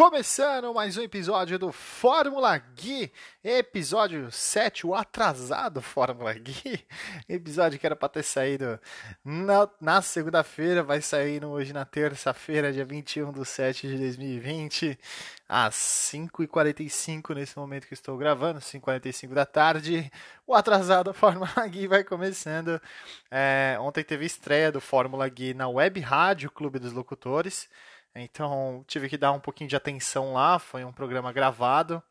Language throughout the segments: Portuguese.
Começando mais um episódio do Fórmula Gui, episódio 7, o atrasado Fórmula Gui, episódio que era para ter saído na, na segunda-feira, vai sair hoje na terça-feira, dia 21 de 7 de 2020, às 5h45 nesse momento que estou gravando, 5h45 da tarde, o atrasado Fórmula Gui vai começando. É, ontem teve estreia do Fórmula Gui na Web Rádio Clube dos Locutores, então tive que dar um pouquinho de atenção lá. Foi um programa gravado,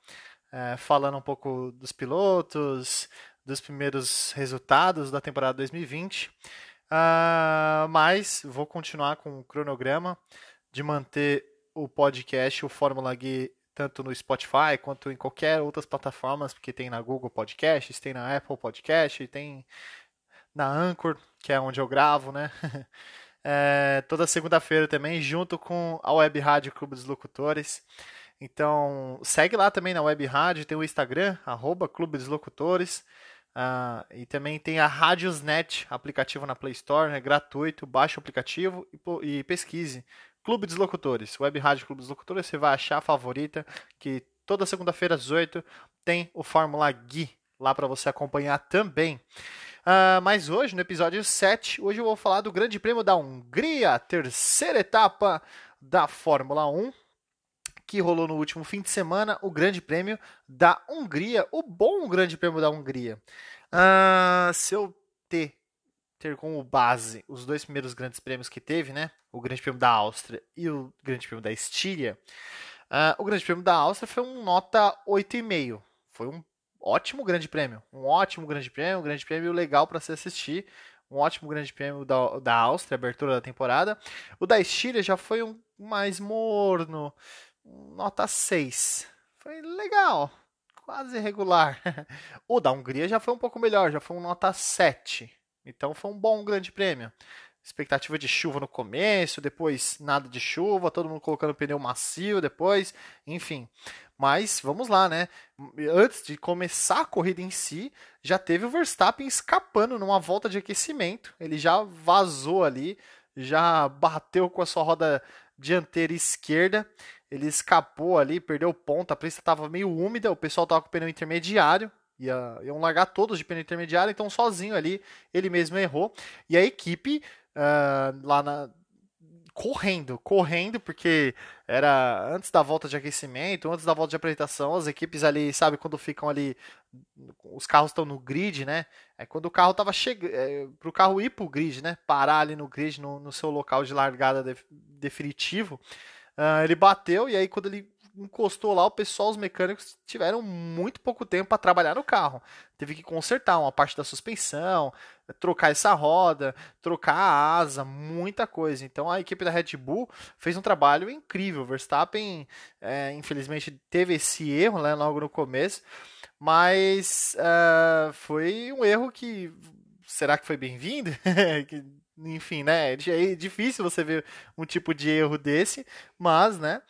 é, falando um pouco dos pilotos, dos primeiros resultados da temporada 2020. Uh, ah, mas vou continuar com o cronograma de manter o podcast, o Fórmula Gui, tanto no Spotify quanto em qualquer outras plataformas, porque tem na Google Podcasts, tem na Apple Podcast, tem na Anchor, que é onde eu gravo, né? é, toda segunda-feira também, junto com a Web Rádio Clube dos Locutores. Então, segue lá também na Web Rádio, tem o Instagram, arroba Clube dos Locutores. Uh, e também tem a Radiosnet, aplicativo na Play Store, é gratuito, baixe o aplicativo e, e pesquise. Clube dos Locutores, Web Rádio Clube dos Locutores, você vai achar a favorita, que toda segunda-feira às 8 tem o Fórmula Gui lá para você acompanhar também. Uh, mas hoje, no episódio 7, hoje eu vou falar do Grande Prêmio da Hungria, terceira etapa da Fórmula 1, que rolou no último fim de semana, o Grande Prêmio da Hungria, o bom Grande Prêmio da Hungria. Uh, se eu ter, ter como base os dois primeiros grandes prêmios que teve, né? O Grande Prêmio da Áustria e o Grande Prêmio da Estíria, uh, o Grande Prêmio da Áustria foi um nota 8,5. Foi um ótimo grande prêmio. Um ótimo grande prêmio, um grande prêmio legal para se assistir. Um ótimo grande prêmio da, da Áustria, abertura da temporada. O da Estíria já foi um mais morno, nota 6. Foi legal, quase regular. o da Hungria já foi um pouco melhor, já foi um nota 7. Então foi um bom grande prêmio expectativa de chuva no começo, depois nada de chuva, todo mundo colocando pneu macio depois, enfim. Mas vamos lá, né? Antes de começar a corrida em si, já teve o Verstappen escapando numa volta de aquecimento. Ele já vazou ali, já bateu com a sua roda dianteira esquerda. Ele escapou ali, perdeu ponta, a pista estava meio úmida, o pessoal estava com o pneu intermediário, ia, iam largar todos de pneu intermediário, então sozinho ali ele mesmo errou. E a equipe uh, lá na, correndo, correndo, porque era antes da volta de aquecimento, antes da volta de apresentação, as equipes ali, sabe, quando ficam ali, os carros estão no grid, né? É quando o carro tava chegando, é, para o carro ir para o grid, né? Parar ali no grid, no, no seu local de largada de, definitivo, uh, ele bateu e aí quando ele encostou lá, o pessoal, os mecânicos, tiveram muito pouco tempo para trabalhar no carro. Teve que consertar uma parte da suspensão, trocar essa roda, trocar a asa, muita coisa. Então a equipe da Red Bull fez um trabalho incrível. Verstappen, é, infelizmente, teve esse erro né, logo no começo, mas uh, foi um erro que. Será que foi bem-vindo? Enfim, né? É difícil você ver um tipo de erro desse, mas, né?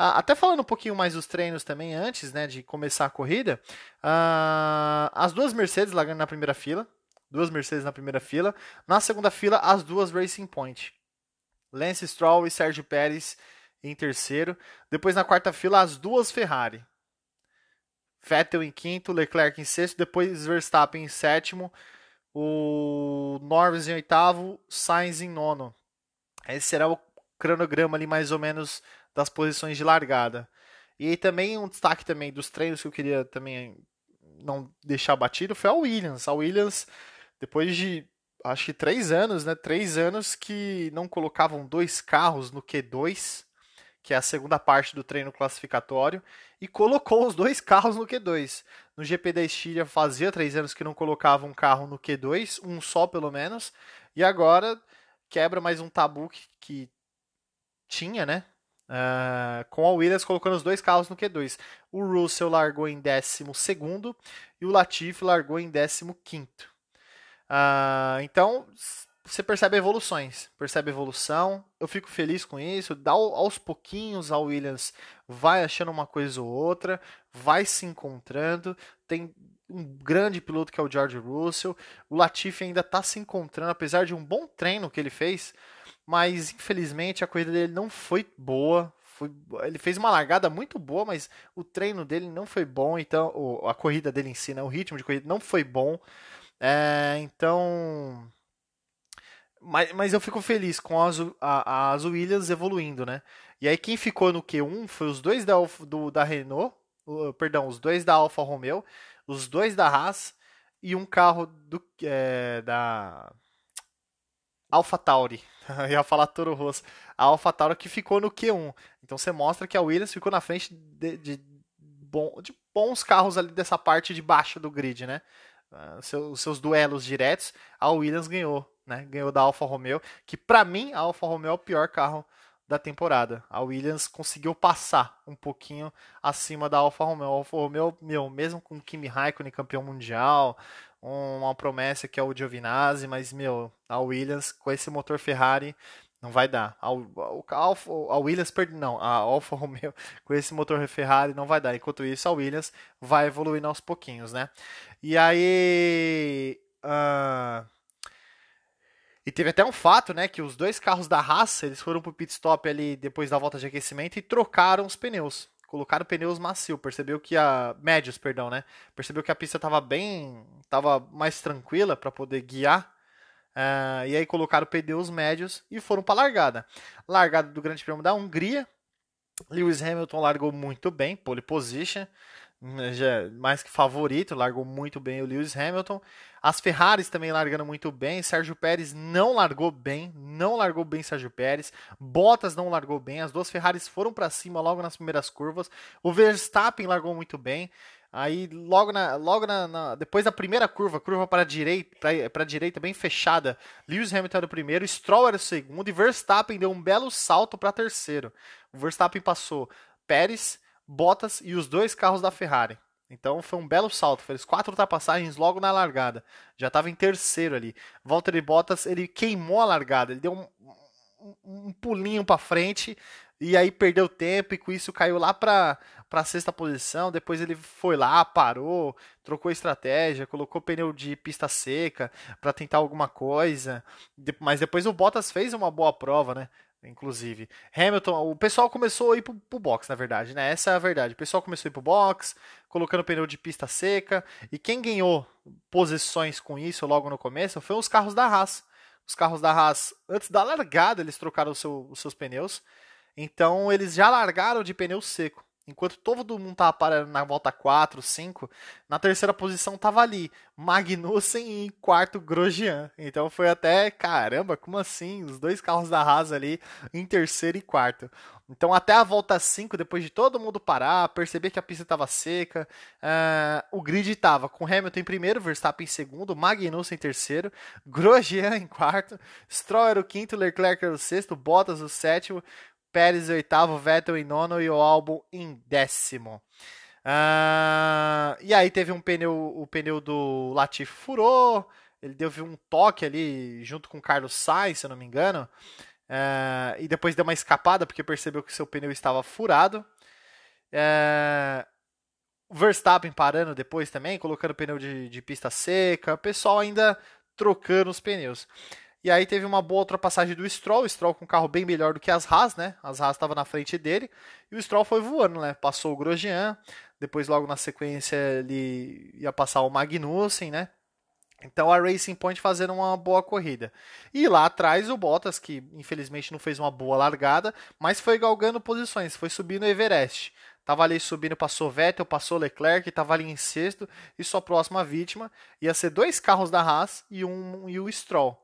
Uh, até falando um pouquinho mais dos treinos também, antes né, de começar a corrida, uh, as duas Mercedes largando na primeira fila, duas Mercedes na primeira fila, na segunda fila, as duas Racing Point. Lance Stroll e Sérgio Pérez em terceiro. Depois na quarta fila, as duas Ferrari. Vettel em quinto, Leclerc em sexto, depois Verstappen em sétimo, o Norris em oitavo, Sainz em nono. Esse será o cronograma ali mais ou menos das posições de largada. E também um destaque também dos treinos que eu queria também não deixar batido foi a Williams. A Williams, depois de acho que três anos, né? Três anos que não colocavam dois carros no Q2, que é a segunda parte do treino classificatório, e colocou os dois carros no Q2. No GP da Estíria fazia três anos que não colocava um carro no Q2, um só pelo menos, e agora quebra mais um tabu que, que tinha, né? Uh, com a Williams colocando os dois carros no Q2. O Russell largou em 12 e o Latifi largou em 15. Uh, ah, então, você percebe evoluções, percebe evolução. Eu fico feliz com isso. Dá aos pouquinhos a Williams vai achando uma coisa ou outra, vai se encontrando. Tem um grande piloto que é o George Russell. O Latifi ainda está se encontrando, apesar de um bom treino que ele fez mas infelizmente a corrida dele não foi boa, Foi, ele fez uma largada muito boa, mas o treino dele não foi bom, então o, a corrida dele em si, né, o ritmo de corrida não foi bom. É, então, mas, mas eu fico feliz com as, a, as Williams evoluindo, né? E aí quem ficou no Q1 foi os dois da, do, da Renault, perdão, os dois da Alfa Romeo, os dois da Haas e um carro do, é, da Alpha Tauri. Eu ia falar Toro Rosso. A Alpha Tauri que ficou no Q1. Então você mostra que a Williams ficou na frente de, de, bom, de bons carros ali dessa parte de baixo do grid, né? Uh, seu, os seus duelos diretos, a Williams ganhou, né? Ganhou da Alfa Romeo, que para mim a Alfa Romeo é o pior carro da temporada. A Williams conseguiu passar um pouquinho acima da Alfa Romeo. A Alfa Romeo, meu, mesmo com Kimi Raikkonen campeão mundial, uma promessa que é o Giovinazzi, mas, meu, a Williams com esse motor Ferrari não vai dar. A, a, a Williams, não, a Alfa Romeo com esse motor Ferrari não vai dar. Enquanto isso, a Williams vai evoluindo aos pouquinhos, né? E aí. Uh, e teve até um fato, né, que os dois carros da Haas, eles foram pro pit stop ali depois da volta de aquecimento e trocaram os pneus. Colocaram pneus macio, percebeu que a médios, perdão, né? Percebeu que a pista estava bem, estava mais tranquila para poder guiar. Uh, e aí colocaram pneus médios e foram para largada. Largada do Grande Prêmio da Hungria. Lewis Hamilton largou muito bem, pole position já mais que favorito, largou muito bem o Lewis Hamilton. As Ferraris também largando muito bem. Sérgio Pérez não largou bem, não largou bem Sérgio Pérez. Bottas não largou bem. As duas Ferraris foram para cima logo nas primeiras curvas. O Verstappen largou muito bem. Aí logo na, logo na, na depois da primeira curva, curva para a direita, para direita bem fechada, Lewis Hamilton era o primeiro, Stroll era o segundo e Verstappen deu um belo salto para terceiro. O Verstappen passou Pérez, Bottas e os dois carros da Ferrari. Então foi um belo salto, fez quatro ultrapassagens logo na largada. Já estava em terceiro ali. Valtteri Bottas, ele queimou a largada, ele deu um, um, um pulinho para frente e aí perdeu tempo e com isso caiu lá para para sexta posição. Depois ele foi lá, parou, trocou estratégia, colocou pneu de pista seca para tentar alguma coisa. Mas depois o Bottas fez uma boa prova, né? Inclusive. Hamilton, o pessoal começou a ir pro, pro box, na verdade, né? Essa é a verdade. O pessoal começou a ir pro box, colocando pneu de pista seca, e quem ganhou posições com isso logo no começo foi os carros da Haas. Os carros da Haas, antes da largada, eles trocaram seu, os seus pneus, então eles já largaram de pneu seco. Enquanto todo mundo tava parando na volta 4, 5, na terceira posição tava ali Magnussen e em quarto Grosjean. Então foi até, caramba, como assim? Os dois carros da Haas ali em terceiro e quarto. Então até a volta 5, depois de todo mundo parar, perceber que a pista estava seca, uh, o grid estava com Hamilton em primeiro, Verstappen em segundo, Magnussen em terceiro, Grosjean em quarto, Stroll era o quinto, Leclerc era o sexto, Bottas o sétimo, Pérez em oitavo, Vettel em nono e o Albon em décimo. Uh, e aí teve um pneu, o pneu do Latifi furou, ele deu um toque ali junto com o Carlos Sainz, se eu não me engano, uh, e depois deu uma escapada porque percebeu que seu pneu estava furado. Uh, Verstappen parando depois também, colocando pneu de, de pista seca, o pessoal ainda trocando os pneus. E aí teve uma boa ultrapassagem do Stroll, o Stroll com um carro bem melhor do que as Haas, né? As Haas estavam na frente dele, e o Stroll foi voando, né? Passou o Grosjean, depois logo na sequência ele ia passar o Magnussen, né? Então a Racing Point fazendo uma boa corrida. E lá atrás o Bottas, que infelizmente não fez uma boa largada, mas foi galgando posições, foi subindo o Everest. Tava ali subindo, passou Vettel, passou Leclerc, tava ali em sexto, e sua próxima vítima ia ser dois carros da Haas e um e o Stroll.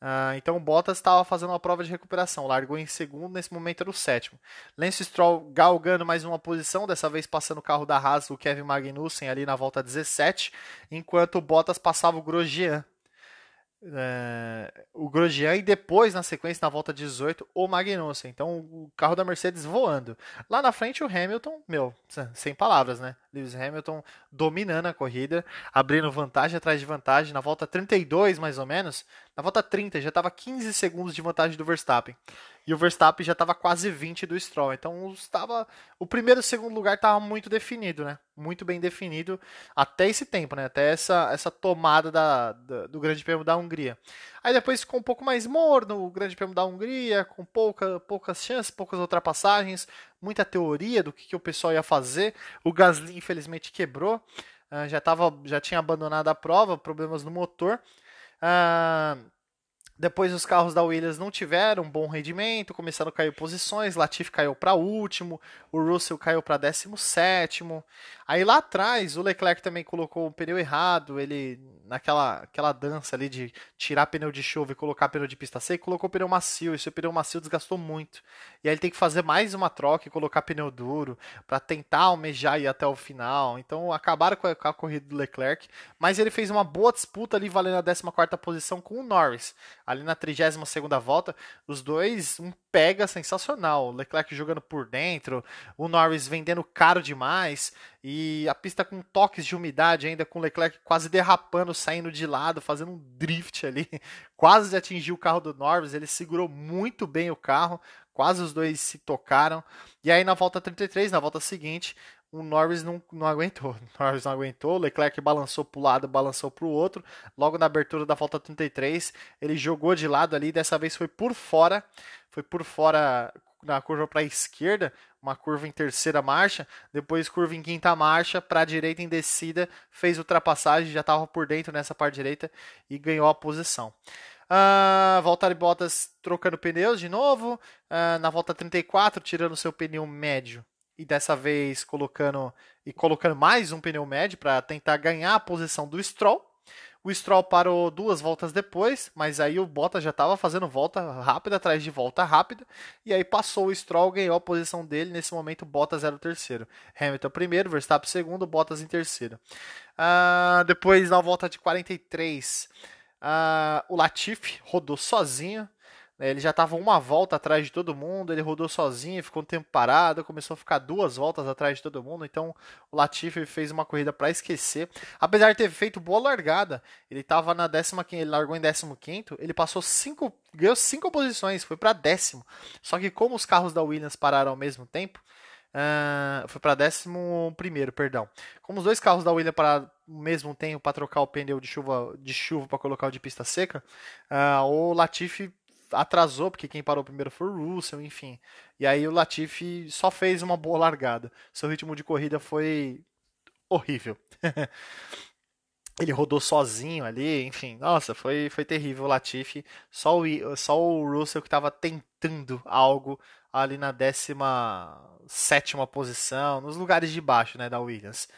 Uh, então o Bottas estava fazendo uma prova de recuperação, largou em segundo, nesse momento era o sétimo. Lance Stroll galgando mais uma posição, dessa vez passando o carro da Haas, o Kevin Magnussen ali na volta 17, enquanto o Bottas passava o Grosjean é, o Grosjean e depois, na sequência, na volta 18, o Magnussen. Então, o carro da Mercedes voando. Lá na frente, o Hamilton, meu, sem palavras, né? Lewis Hamilton dominando a corrida, abrindo vantagem atrás de vantagem. Na volta 32, mais ou menos, na volta 30 já estava 15 segundos de vantagem do Verstappen. E o Verstappen já estava quase 20 do Stroll. Então estava o primeiro e o segundo lugar estava muito definido, né? Muito bem definido até esse tempo, né? Até essa, essa tomada da, da, do Grande Prêmio da Hungria. Aí depois ficou um pouco mais morno o Grande Prêmio da Hungria, com pouca, poucas chances, poucas ultrapassagens, muita teoria do que, que o pessoal ia fazer. O Gasly infelizmente quebrou. Uh, já, tava, já tinha abandonado a prova, problemas no motor. Uh, depois os carros da Williams não tiveram bom rendimento, começaram a cair posições, Latifi caiu para último, o Russell caiu para 17. Aí lá atrás o Leclerc também colocou o pneu errado, ele naquela aquela dança ali de tirar pneu de chuva e colocar pneu de pista seca, colocou pneu macio, e o pneu macio desgastou muito. E aí ele tem que fazer mais uma troca e colocar pneu duro para tentar almejar ir até o final. Então acabaram com a, com a corrida do Leclerc, mas ele fez uma boa disputa ali valendo a 14ª posição com o Norris ali na 32 segunda volta, os dois, um pega sensacional. O Leclerc jogando por dentro, o Norris vendendo caro demais, e a pista com toques de umidade ainda, com o Leclerc quase derrapando, saindo de lado, fazendo um drift ali, quase atingiu o carro do Norris, ele segurou muito bem o carro, quase os dois se tocaram. E aí na volta 33, na volta seguinte, o Norris não, não aguentou. O Norris não aguentou, o Leclerc balançou para o lado, balançou para o outro. Logo na abertura da volta 33, ele jogou de lado ali, dessa vez foi por fora, foi por fora na curva para a esquerda, uma curva em terceira marcha, depois curva em quinta marcha, para a direita em descida, fez ultrapassagem, já estava por dentro nessa parte direita e ganhou a posição. Uh, Valtteri Bottas trocando pneus de novo, uh, na volta 34, tirando seu pneu médio e dessa vez colocando e colocando mais um pneu médio para tentar ganhar a posição do Stroll. O Stroll parou duas voltas depois, mas aí o Bottas já estava fazendo volta rápida atrás de volta rápida, e aí passou o Stroll, ganhou a posição dele. Nesse momento, Bottas era o terceiro. Hamilton primeiro, Verstappen segundo, Bottas em terceiro. Uh, depois, na volta de 43, uh, ah, o Latifi rodou sozinho, ele já estava uma volta atrás de todo mundo, ele rodou sozinho, ficou um tempo parado, começou a ficar duas voltas atrás de todo mundo, então o Latifi fez uma corrida para esquecer. Apesar de ter feito boa largada, ele estava na décima, ele largou em 15 ele passou cinco, ganhou cinco posições, foi para décimo. Só que como os carros da Williams pararam ao mesmo tempo, Uh, foi para décimo primeiro, perdão. Como os dois carros da Williams pararam ao mesmo tempo para trocar o pneu de chuva de chuva para colocar o de pista seca, uh, o Latifi atrasou, porque quem parou primeiro foi o Russell, enfim. E aí o Latifi só fez uma boa largada. Seu ritmo de corrida foi horrível. Ele rodou sozinho ali, enfim, nossa, foi, foi terrível o Latifi. Só o, só o Russell que estava tentando algo ali na 17 posição, nos lugares de baixo né, da Williams.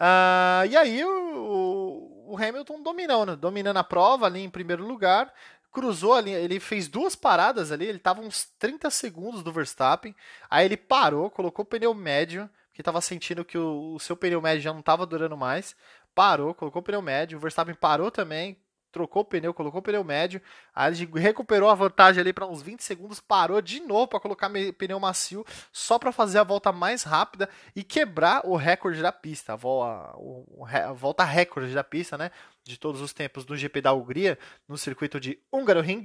Uh, e aí o, o Hamilton dominando, dominando a prova ali em primeiro lugar, cruzou ali, ele fez duas paradas ali, ele estava uns 30 segundos do Verstappen, aí ele parou, colocou o pneu médio, porque estava sentindo que o, o, seu pneu médio já não estava durando mais, parou, colocou o pneu médio, o Verstappen parou também, trocou o pneu, colocou o pneu médio, aí ele recuperou a vantagem ali para uns 20 segundos, parou de novo para colocar pneu macio, só para fazer a volta mais rápida e quebrar o recorde da pista, a, volta, recorde da pista, né, de todos os tempos do GP da Hungria, no circuito de Hungaroring.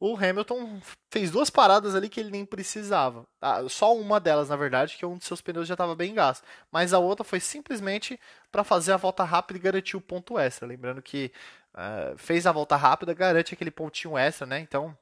O Hamilton fez duas paradas ali que ele nem precisava. Ah, só uma delas, na verdade, que um de seus pneus já estava bem gasto. Mas a outra foi simplesmente para fazer a volta rápida e garantir o ponto extra. Lembrando que uh, fez a volta rápida, garante aquele pontinho extra, né? Então,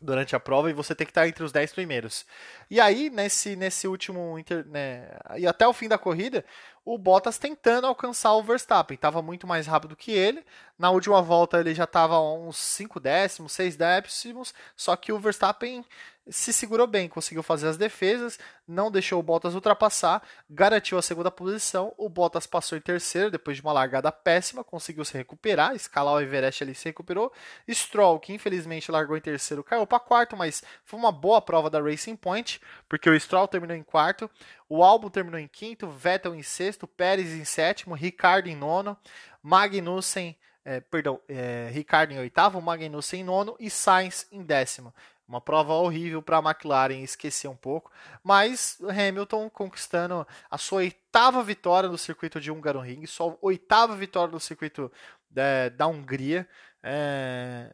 durante a prova, e você tem que estar entre os 10 primeiros. E aí, nesse, nesse último. Né, e até o fim da corrida, o Bottas tentando alcançar o Verstappen. Estava muito mais rápido que ele. Na última volta, ele já estava uns 5 décimos, 6 décimos. Só que o Verstappen se segurou bem, conseguiu fazer as defesas, não deixou o Bottas ultrapassar, garantiu a segunda posição. O Bottas passou em terceiro depois de uma largada péssima, conseguiu se recuperar, escalar o Everest ali se recuperou. Stroll, que infelizmente largou em terceiro, caiu para quarto, mas foi uma boa prova da Racing Point, porque o Stroll terminou em quarto, o Albon terminou em quinto, Vettel em sexto, Pérez em sétimo, Ricardo em nono, Magnussen é, perdão, é, Ricardo em oitavo, Magnussen em nono e Sainz em décimo. Uma prova horrível para a McLaren esquecer um pouco, mas Hamilton conquistando a sua oitava vitória no circuito de Hungaroring, sua oitava vitória no circuito da, da Hungria. É,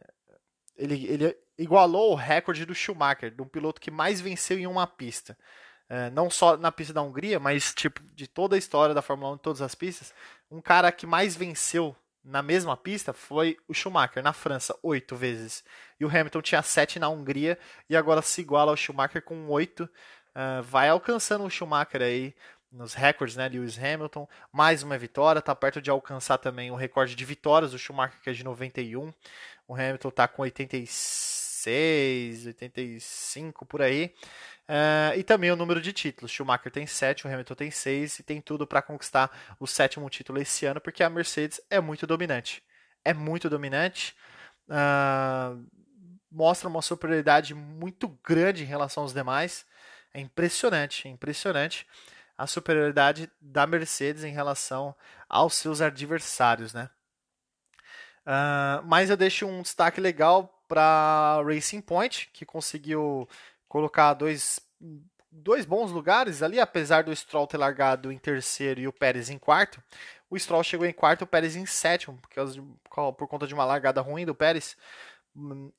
ele, ele igualou o recorde do Schumacher, de um piloto que mais venceu em uma pista. É, não só na pista da Hungria, mas tipo de toda a história da Fórmula 1, de todas as pistas. Um cara que mais venceu na mesma pista foi o Schumacher, na França, oito vezes. E o Hamilton tinha sete na Hungria e agora se iguala ao Schumacher com oito. Uh, vai alcançando o Schumacher aí nos recordes, né? Lewis Hamilton, mais uma vitória, tá perto de alcançar também o recorde de vitórias do Schumacher, que é de 91. O Hamilton tá com 86, 85 por aí. Uh, e também o número de títulos. Schumacher tem 7, o Hamilton tem 6 e tem tudo para conquistar o sétimo título esse ano, porque a Mercedes é muito dominante. É muito dominante. Uh, mostra uma superioridade muito grande em relação aos demais. É impressionante, é impressionante a superioridade da Mercedes em relação aos seus adversários, né? Uh, mas eu deixo um destaque legal para Racing Point, que conseguiu colocar dois, dois bons lugares ali, apesar do Stroll ter largado em terceiro e o Pérez em quarto. O Stroll chegou em quarto, o Pérez em sétimo, por, por conta de uma largada ruim do Pérez.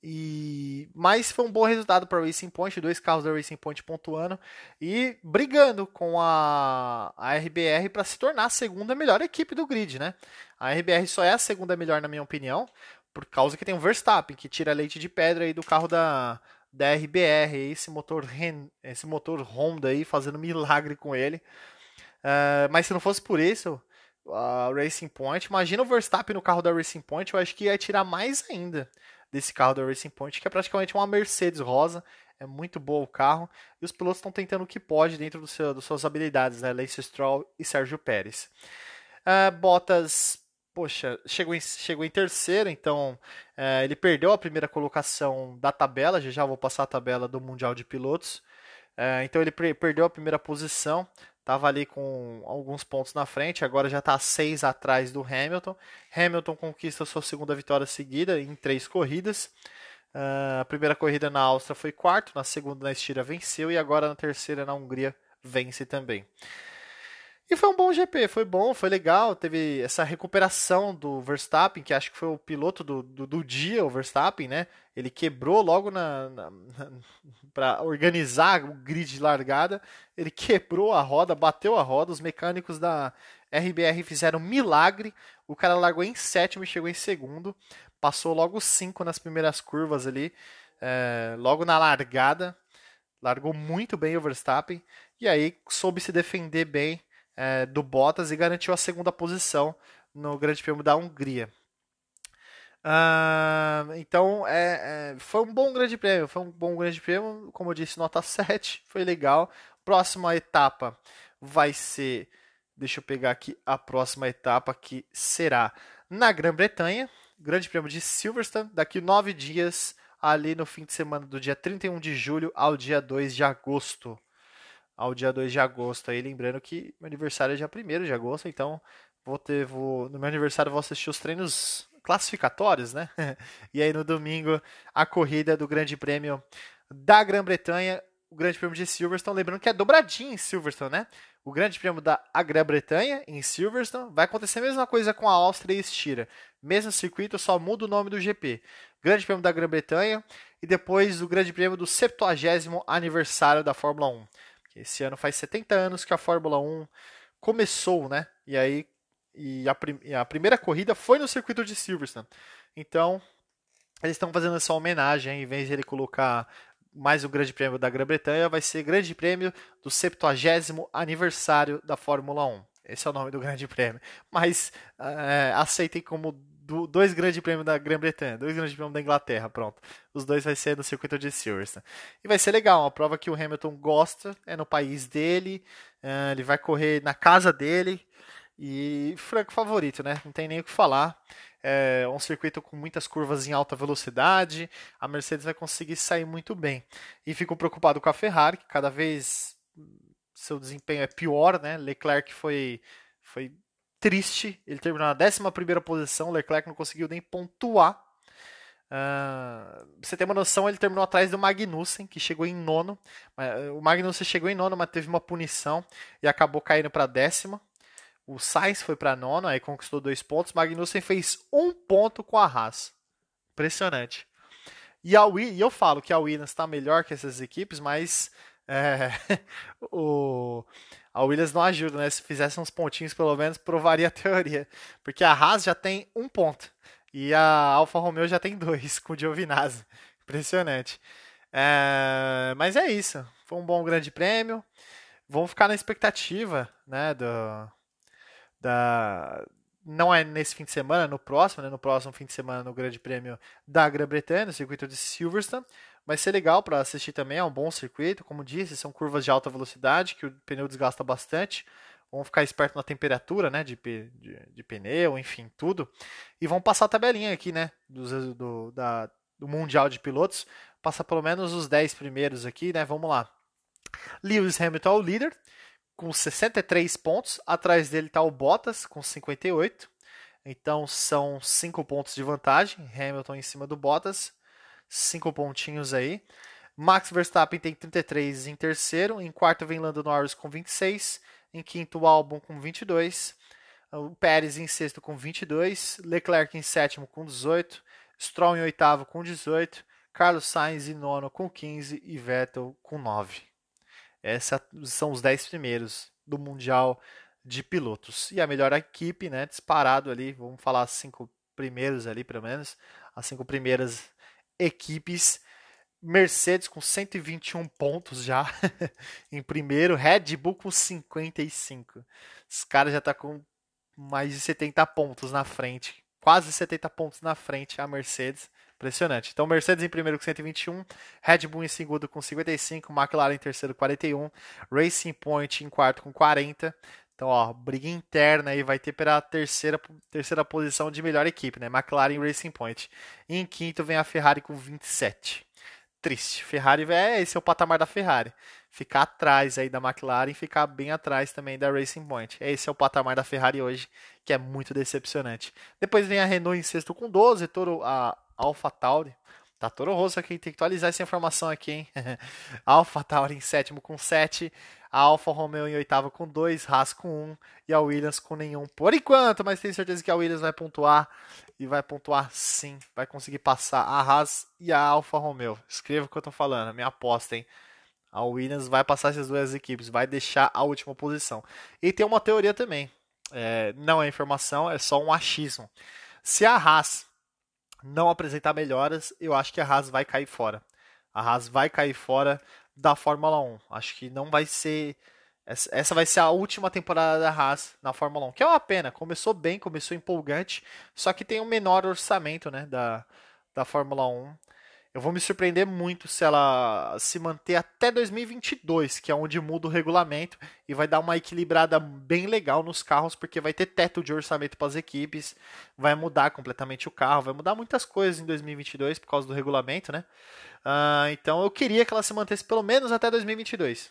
E mas foi um bom resultado para Racing Point, dois carros da Racing Point pontuando e brigando com a, a RBR para se tornar a segunda melhor equipe do grid, né? A RBR só é a segunda melhor na minha opinião, por causa que tem o Verstappen que tira leite de pedra aí do carro da, da RBR, esse motor esse motor Honda aí fazendo milagre com ele. Uh, mas se não fosse por isso, a Racing Point, imagina o Verstappen no carro da Racing Point, eu acho que ia tirar mais ainda desse carro da Racing Point, que é praticamente uma Mercedes rosa. É muito bom o carro. E os pilotos estão tentando o que pode dentro do seu, das suas habilidades, né? Lance Stroll e Sérgio Pérez. Uh, Bottas, poxa, chegou em, chegou em terceiro, então uh, ele perdeu a primeira colocação da tabela. Já já vou passar a tabela do Mundial de Pilotos. Uh, então ele perdeu a primeira posição. Estava ali com alguns pontos na frente, agora já está seis atrás do Hamilton. Hamilton conquista sua segunda vitória seguida em três corridas. Uh, a primeira corrida na Áustria foi quarto, na segunda na Estíria venceu e agora na terceira na Hungria vence também. E foi um bom GP, foi bom, foi legal. Teve essa recuperação do Verstappen, que acho que foi o piloto do, do, do dia, o Verstappen, né? Ele quebrou logo na, na, na para organizar o grid de largada. Ele quebrou a roda, bateu a roda. Os mecânicos da RBR fizeram milagre. O cara largou em sétimo e chegou em segundo. Passou logo cinco nas primeiras curvas ali, é, logo na largada. Largou muito bem o Verstappen. E aí soube se defender bem é, do Bottas e garantiu a segunda posição no Grande Prêmio da Hungria. Uh, então é, é, foi um bom grande prêmio, foi um bom grande prêmio, como eu disse, nota 7, foi legal. Próxima etapa vai ser, deixa eu pegar aqui a próxima etapa que será na Grã-Bretanha, Grande Prêmio de Silverstone, daqui nove dias, ali no fim de semana do dia 31 de julho ao dia 2 de agosto ao dia 2 de agosto. Aí lembrando que meu aniversário é dia 1 de agosto, então vou ter, vou, no meu aniversário vou assistir os treinos classificatórios, né? e aí no domingo a corrida do Grande Prêmio da Grã-Bretanha, o Grande Prêmio de Silverstone, lembrando que é dobradinho em Silverstone, né? O Grande Prêmio da Grã-Bretanha em Silverstone vai acontecer a mesma coisa com a Áustria e Estira. Mesmo circuito, só muda o nome do GP. Grande Prêmio da Grã-Bretanha e depois o Grande Prêmio do 70 aniversário da Fórmula 1. Esse ano faz 70 anos que a Fórmula 1 começou, né? E aí e a, prim a primeira corrida foi no circuito de Silverstone. Então, eles estão fazendo essa homenagem, em vez de ele colocar mais um grande prêmio da Grã-Bretanha, vai ser grande prêmio do 70 aniversário da Fórmula 1. Esse é o nome do grande prêmio. Mas é, aceitem como do, dois grandes prêmios da Grã-Bretanha, dois grandes prêmios da Inglaterra, pronto. Os dois vai ser no circuito de Silverstone. E vai ser legal, uma prova que o Hamilton gosta, é no país dele, uh, ele vai correr na casa dele e franco favorito, né? Não tem nem o que falar. É um circuito com muitas curvas em alta velocidade, a Mercedes vai conseguir sair muito bem. E fico preocupado com a Ferrari, que cada vez seu desempenho é pior, né? Leclerc foi foi triste. Ele terminou na 11 posição. Leclerc não conseguiu nem pontuar. Uh, você tem uma noção, ele terminou atrás do Magnussen, que chegou em nono. O Magnussen chegou em nono, mas teve uma punição e acabou caindo para décima. O Sainz foi para nono, aí conquistou dois pontos. Magnussen fez um ponto com a Haas. Impressionante. E, a, e eu falo que a Williams está melhor que essas equipes, mas é, o, a Williams não ajuda, né? Se fizesse uns pontinhos, pelo menos, provaria a teoria. Porque a Haas já tem um ponto. E a Alfa Romeo já tem dois, com o Giovinazzi. Impressionante. É, mas é isso. Foi um bom grande prêmio. Vamos ficar na expectativa, né? Do, da, não é nesse fim de semana, no próximo, né? No próximo fim de semana no Grande Prêmio da Grã-Bretanha, no circuito de Silverstone. Vai ser legal para assistir também, é um bom circuito, como disse, são curvas de alta velocidade que o pneu desgasta bastante. Vamos ficar esperto na temperatura, né, de, de, de pneu, enfim, tudo. E vamos passar a tabelinha aqui, né, do, do, da, do Mundial de Pilotos. Passar pelo menos os 10 primeiros aqui, né, vamos lá. Lewis Hamilton é o líder, com 63 pontos. Atrás dele está o Bottas com 58. Então são 5 pontos de vantagem. Hamilton em cima do Bottas. 5 pontinhos aí. Max Verstappen tem 33 em terceiro. Em quarto vem Lando Norris com 26. Em quinto, o Albon com 22. O Pérez em sexto com 22. Leclerc em sétimo com 18. Stroll em oitavo com 18. Carlos Sainz em nono com 15. E Vettel com 9. Esses são os 10 primeiros do Mundial de Pilotos. E a melhor equipe, né, disparado ali, vamos falar as cinco primeiros ali, pelo menos, as cinco primeiras equipes. Mercedes com 121 pontos já em primeiro, Red Bull com 55. Os caras já tá com mais de 70 pontos na frente, quase 70 pontos na frente a Mercedes. Impressionante. Então, Mercedes em primeiro com 121, Red Bull em segundo com 55, McLaren em terceiro com 41, Racing Point em quarto com 40. Então, ó, briga interna aí vai ter pela terceira, terceira posição de melhor equipe, né? McLaren Racing Point. E em quinto vem a Ferrari com 27. Triste. Ferrari, é, esse é o patamar da Ferrari. Ficar atrás aí da McLaren ficar bem atrás também da Racing Point. Esse é o patamar da Ferrari hoje, que é muito decepcionante. Depois vem a Renault em sexto com 12, Toro, a Alpha Tauri. Tá Toro Rosso aqui, tem que atualizar essa informação aqui, hein? Alpha Tauri em sétimo com 7, a Alfa Romeo em oitavo com 2, Haas com 1 um, e a Williams com nenhum por enquanto, mas tenho certeza que a Williams vai pontuar e vai pontuar sim, vai conseguir passar a Haas e a Alfa Romeo. Escreva o que eu tô falando, minha aposta, hein? A Williams vai passar essas duas equipes, vai deixar a última posição. E tem uma teoria também, é, não é informação, é só um achismo. Se a Haas não apresentar melhoras, eu acho que a Haas vai cair fora. A Haas vai cair fora da Fórmula 1. Acho que não vai ser. Essa vai ser a última temporada da Haas na Fórmula 1, que é uma pena. Começou bem, começou empolgante, só que tem um menor orçamento né, da, da Fórmula 1. Eu vou me surpreender muito se ela se manter até 2022, que é onde muda o regulamento e vai dar uma equilibrada bem legal nos carros, porque vai ter teto de orçamento para as equipes, vai mudar completamente o carro, vai mudar muitas coisas em 2022 por causa do regulamento, né? Uh, então eu queria que ela se mantesse pelo menos até 2022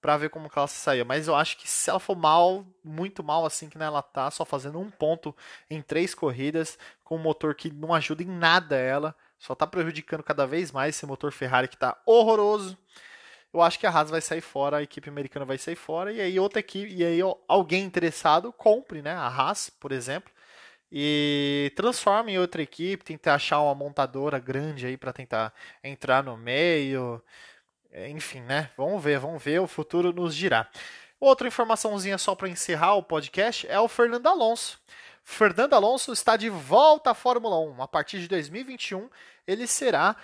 para ver como que ela saia. Mas eu acho que se ela for mal, muito mal assim que ela tá, só fazendo um ponto em três corridas, com um motor que não ajuda em nada ela, só está prejudicando cada vez mais esse motor Ferrari que está horroroso. Eu acho que a Haas vai sair fora, a equipe americana vai sair fora, e aí outra equipe, e aí alguém interessado compre, né? A Haas, por exemplo, e transforme em outra equipe, tentar achar uma montadora grande aí para tentar entrar no meio. Enfim, né? Vamos ver, vamos ver, o futuro nos dirá. Outra informaçãozinha só para encerrar o podcast é o Fernando Alonso. Fernando Alonso está de volta à Fórmula 1. A partir de 2021, ele será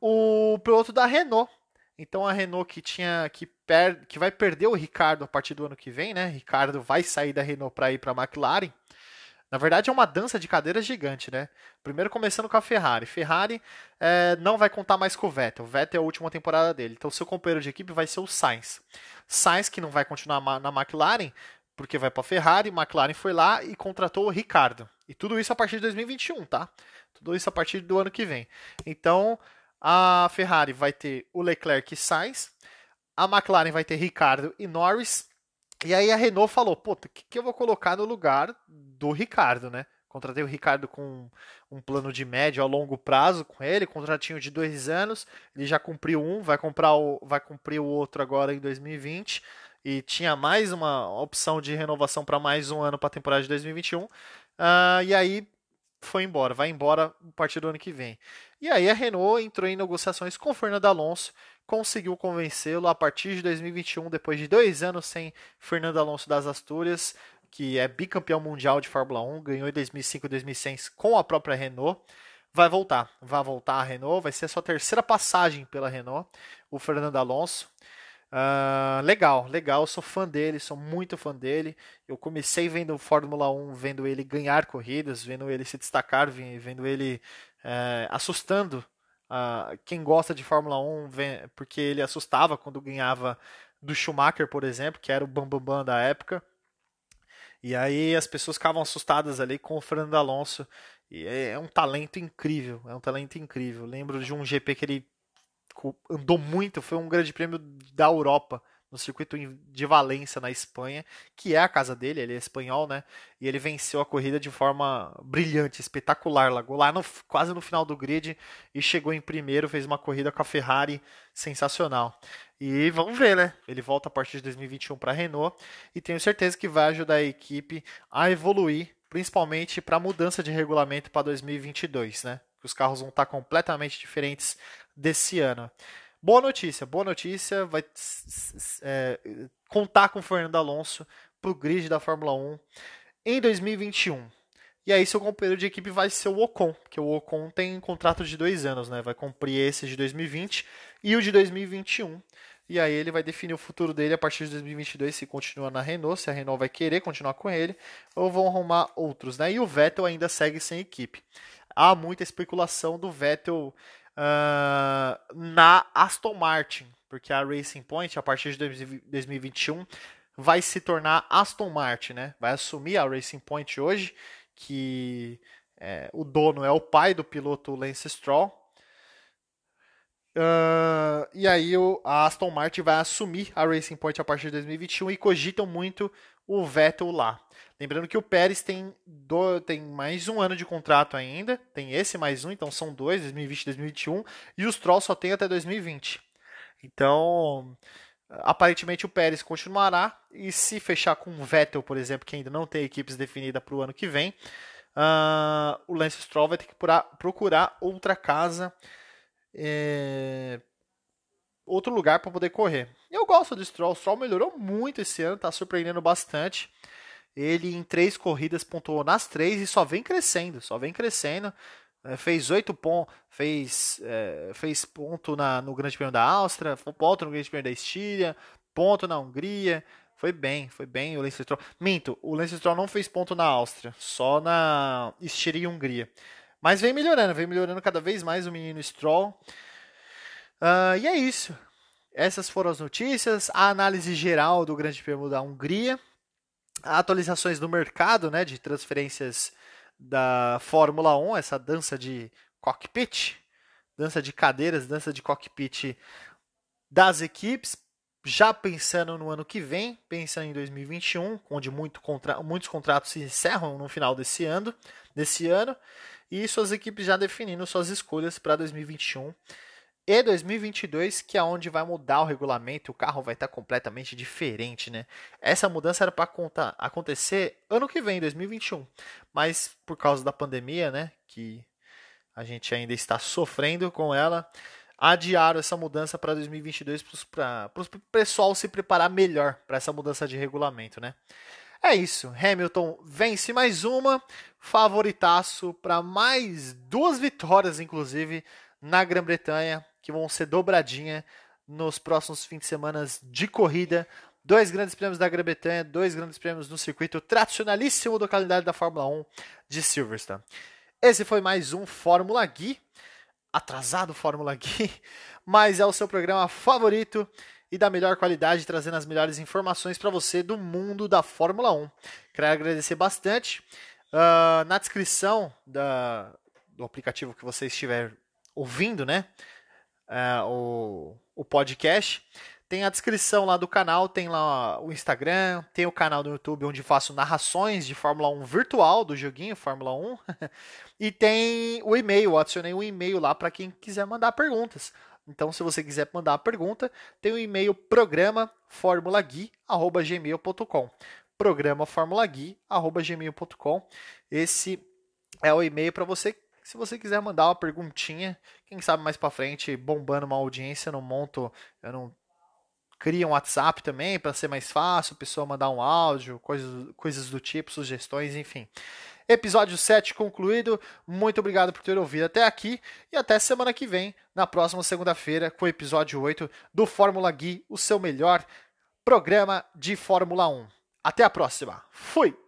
o piloto da Renault. Então a Renault que tinha que, per, que vai perder o Ricardo a partir do ano que vem, né? Ricardo vai sair da Renault para ir para a McLaren. Na verdade, é uma dança de cadeiras gigante, né? Primeiro começando com a Ferrari. Ferrari é, não vai contar mais com o Vettel. O Vettel é a última temporada dele. Então, seu companheiro de equipe vai ser o Sainz. Sainz, que não vai continuar na McLaren, porque vai para a Ferrari, McLaren foi lá e contratou o Ricardo. E tudo isso a partir de 2021, tá? Tudo isso a partir do ano que vem. Então, a Ferrari vai ter o Leclerc e Sainz, a McLaren vai ter Ricardo e Norris. E aí a Renault falou: puta, o que, que eu vou colocar no lugar do Ricardo, né? Contratei o Ricardo com um plano de médio a longo prazo com ele, contratinho de dois anos. Ele já cumpriu um, vai, comprar o, vai cumprir o outro agora em 2020 e tinha mais uma opção de renovação para mais um ano para a temporada de 2021. Uh, ah, e aí foi embora, vai embora a partir do ano que vem. E aí a Renault entrou em negociações com o Fernando Alonso, conseguiu convencê-lo a partir de 2021, depois de dois anos sem Fernando Alonso das Astúrias, que é bicampeão mundial de Fórmula 1, ganhou em 2005 e 2006 com a própria Renault. Vai voltar, vai voltar a Renault, vai ser a sua terceira passagem pela Renault, o Fernando Alonso. Uh, legal, legal, sou fã dele, sou muito fã dele. Eu comecei vendo Fórmula 1, vendo ele ganhar corridas, vendo ele se destacar, vendo ele uh, assustando uh, quem gosta de Fórmula 1, porque ele assustava quando ganhava do Schumacher, por exemplo, que era o bambambam bam, bam da época. E aí as pessoas ficavam assustadas ali com o Fernando Alonso. E é, é um talento incrível, é um talento incrível. lembro de um GP que ele andou muito, foi um grande prêmio da Europa, no circuito de Valência, na Espanha, que é a casa dele, ele é espanhol, né? E ele venceu a corrida de forma brilhante, espetacular. Largou lá no, quase no final do grid e chegou em primeiro, fez uma corrida com a Ferrari sensacional. E vamos ver, né? Ele volta a partir de 2021 para a Renault e tenho certeza que vai ajudar a equipe a evoluir, principalmente para a mudança de regulamento para 2022, né? Que os carros vão estar completamente diferentes desse ano. Boa notícia, boa notícia. Vai é, contar com o Fernando Alonso para o grid da Fórmula 1 em 2021. E aí seu companheiro de equipe vai ser o Ocon, porque o Ocon tem contrato de dois anos, né? Vai cumprir esse de 2020 e o de 2021. E aí ele vai definir o futuro dele a partir de 2022 se continua na Renault, se a Renault vai querer continuar com ele, ou vão arrumar outros, né? E o Vettel ainda segue sem equipe. Há muita especulação do Vettel uh, na Aston Martin, porque a Racing Point, a partir de 2021, vai se tornar Aston Martin, né? Vai assumir a Racing Point hoje, que é, o dono é o pai do piloto Lance Stroll. Uh, e aí o, a Aston Martin vai assumir a Racing Point a partir de 2021 e cogitam muito o Vettel lá. Lembrando que o Pérez tem, do, tem mais um ano de contrato ainda, tem esse mais um, então são dois, 2020 e 2021, e o Stroll só tem até 2020. Então, aparentemente o Pérez continuará, e se fechar com o Vettel, por exemplo, que ainda não tem equipes definidas para o ano que vem, uh, o Lance Stroll vai ter que procurar outra casa, é, outro lugar para poder correr. Eu gosto do Stroll, o Stroll melhorou muito esse ano, está surpreendendo bastante. Ele em três corridas pontuou nas três e só vem crescendo, só vem crescendo. É, fez oito pontos, fez, é, fez ponto na, no Grande Prêmio da Áustria, ponto no Grande Prêmio da Estíria, ponto na Hungria. Foi bem, foi bem o Lance Stroll. Minto, o Lance Stroll não fez ponto na Áustria, só na Estíria e Hungria. Mas vem melhorando, vem melhorando cada vez mais o menino Stroll. Uh, e é isso. Essas foram as notícias, a análise geral do Grande Prêmio da Hungria atualizações do mercado, né, de transferências da Fórmula 1, essa dança de cockpit, dança de cadeiras, dança de cockpit das equipes, já pensando no ano que vem, pensando em 2021, onde muito contra, muitos contratos se encerram no final desse ano, desse ano, e suas equipes já definindo suas escolhas para 2021 e 2022, que é onde vai mudar o regulamento, o carro vai estar completamente diferente, né? Essa mudança era para acontecer ano que vem, 2021, mas por causa da pandemia, né, que a gente ainda está sofrendo com ela, adiaram essa mudança para 2022 para o pessoal se preparar melhor para essa mudança de regulamento, né? É isso, Hamilton vence mais uma, favoritaço para mais duas vitórias, inclusive, na Grã-Bretanha que vão ser dobradinha nos próximos fins de semana de corrida. Dois grandes prêmios da Grã-Bretanha, dois grandes prêmios no circuito tradicionalíssimo da qualidade da Fórmula 1 de Silverstone. Esse foi mais um Fórmula Gui, atrasado Fórmula Gui, mas é o seu programa favorito e da melhor qualidade, trazendo as melhores informações para você do mundo da Fórmula 1. Quero agradecer bastante. Uh, na descrição da, do aplicativo que você estiver ouvindo, né? Uh, o, o podcast. Tem a descrição lá do canal, tem lá o Instagram, tem o canal do YouTube onde faço narrações de Fórmula 1 virtual do joguinho Fórmula 1. e tem o e-mail, adicionei um e-mail lá para quem quiser mandar perguntas. Então, se você quiser mandar a pergunta, tem o e-mail programa formulagui@gmail.com. Programa. Esse é o e-mail para você, se você quiser mandar uma perguntinha, quem sabe mais para frente, bombando uma audiência, eu não monto, eu não cria um WhatsApp também para ser mais fácil, pessoa mandar um áudio, coisas, coisas do tipo, sugestões, enfim. Episódio 7 concluído. Muito obrigado por ter ouvido até aqui e até semana que vem, na próxima segunda-feira, com o episódio 8 do Fórmula Gui, o seu melhor programa de Fórmula 1. Até a próxima. Fui!